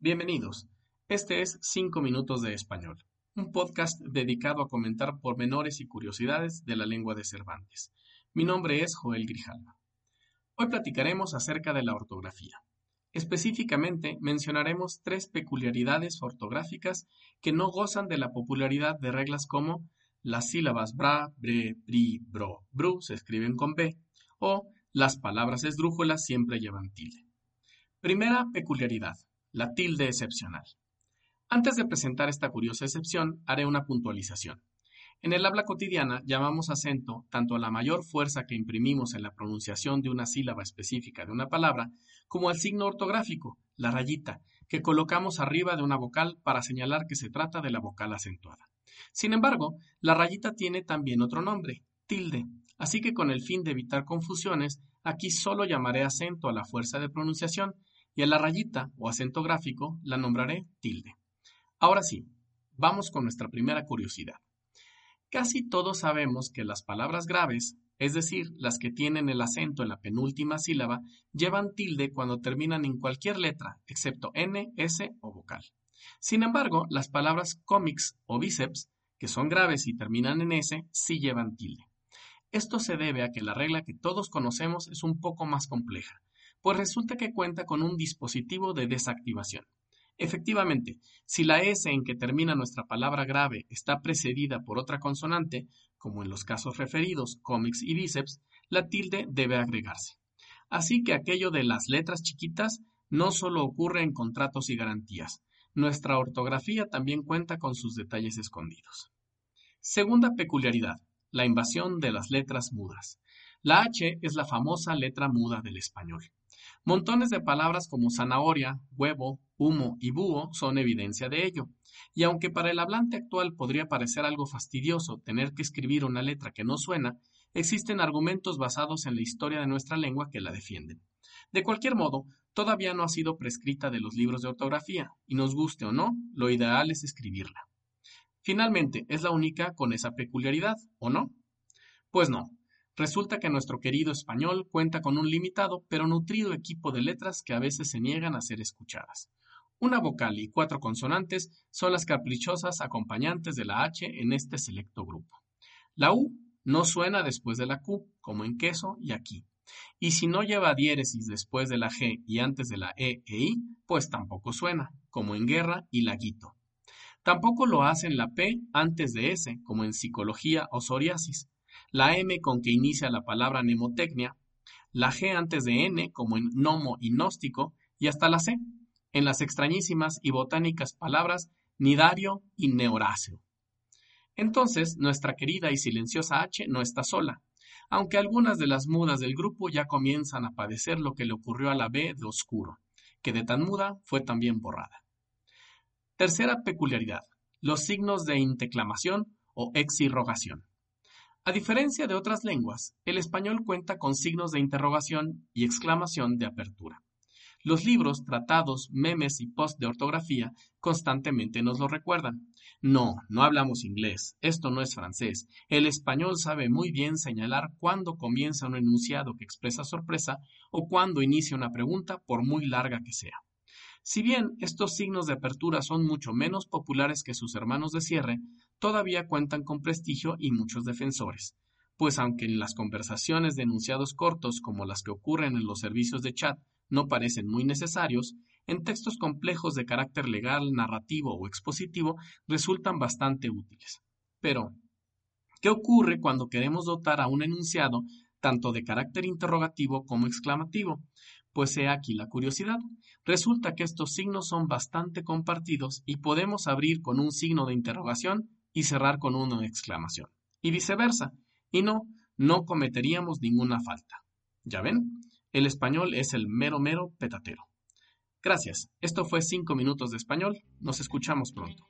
Bienvenidos. Este es 5 Minutos de Español, un podcast dedicado a comentar pormenores y curiosidades de la lengua de Cervantes. Mi nombre es Joel Grijalva. Hoy platicaremos acerca de la ortografía. Específicamente mencionaremos tres peculiaridades ortográficas que no gozan de la popularidad de reglas como las sílabas bra, bre, bri, bro, bru se escriben con b o las palabras esdrújulas siempre llevan tilde. Primera peculiaridad la tilde excepcional. Antes de presentar esta curiosa excepción, haré una puntualización. En el habla cotidiana llamamos acento tanto a la mayor fuerza que imprimimos en la pronunciación de una sílaba específica de una palabra, como al signo ortográfico, la rayita, que colocamos arriba de una vocal para señalar que se trata de la vocal acentuada. Sin embargo, la rayita tiene también otro nombre, tilde, así que con el fin de evitar confusiones, aquí solo llamaré acento a la fuerza de pronunciación y a la rayita o acento gráfico la nombraré tilde. Ahora sí, vamos con nuestra primera curiosidad. Casi todos sabemos que las palabras graves, es decir, las que tienen el acento en la penúltima sílaba, llevan tilde cuando terminan en cualquier letra, excepto N, S o vocal. Sin embargo, las palabras cómics o bíceps, que son graves y terminan en S, sí llevan tilde. Esto se debe a que la regla que todos conocemos es un poco más compleja, pues resulta que cuenta con un dispositivo de desactivación. Efectivamente, si la S en que termina nuestra palabra grave está precedida por otra consonante, como en los casos referidos, cómics y bíceps, la tilde debe agregarse. Así que aquello de las letras chiquitas no solo ocurre en contratos y garantías, nuestra ortografía también cuenta con sus detalles escondidos. Segunda peculiaridad, la invasión de las letras mudas. La H es la famosa letra muda del español. Montones de palabras como zanahoria, huevo, humo y búho son evidencia de ello. Y aunque para el hablante actual podría parecer algo fastidioso tener que escribir una letra que no suena, existen argumentos basados en la historia de nuestra lengua que la defienden. De cualquier modo, todavía no ha sido prescrita de los libros de ortografía, y nos guste o no, lo ideal es escribirla. Finalmente, ¿es la única con esa peculiaridad, o no? Pues no, Resulta que nuestro querido español cuenta con un limitado pero nutrido equipo de letras que a veces se niegan a ser escuchadas. Una vocal y cuatro consonantes son las caprichosas acompañantes de la H en este selecto grupo. La U no suena después de la Q, como en queso y aquí. Y si no lleva diéresis después de la G y antes de la E e I, pues tampoco suena, como en guerra y laguito. Tampoco lo hace en la P antes de S, como en psicología o psoriasis la M con que inicia la palabra mnemotecnia, la G antes de N como en gnomo y gnóstico y hasta la C en las extrañísimas y botánicas palabras nidario y neoráceo. Entonces, nuestra querida y silenciosa H no está sola, aunque algunas de las mudas del grupo ya comienzan a padecer lo que le ocurrió a la B de oscuro, que de tan muda fue también borrada. Tercera peculiaridad, los signos de inteclamación o exirrogación. A diferencia de otras lenguas, el español cuenta con signos de interrogación y exclamación de apertura. Los libros, tratados, memes y post de ortografía constantemente nos lo recuerdan. No, no hablamos inglés, esto no es francés. El español sabe muy bien señalar cuándo comienza un enunciado que expresa sorpresa o cuándo inicia una pregunta por muy larga que sea. Si bien estos signos de apertura son mucho menos populares que sus hermanos de cierre, todavía cuentan con prestigio y muchos defensores, pues aunque en las conversaciones de enunciados cortos como las que ocurren en los servicios de chat no parecen muy necesarios, en textos complejos de carácter legal, narrativo o expositivo resultan bastante útiles. Pero, ¿qué ocurre cuando queremos dotar a un enunciado tanto de carácter interrogativo como exclamativo? Pues he aquí la curiosidad. Resulta que estos signos son bastante compartidos y podemos abrir con un signo de interrogación y cerrar con de exclamación. Y viceversa. Y no, no cometeríamos ninguna falta. ¿Ya ven? El español es el mero mero petatero. Gracias. Esto fue 5 minutos de español. Nos escuchamos pronto.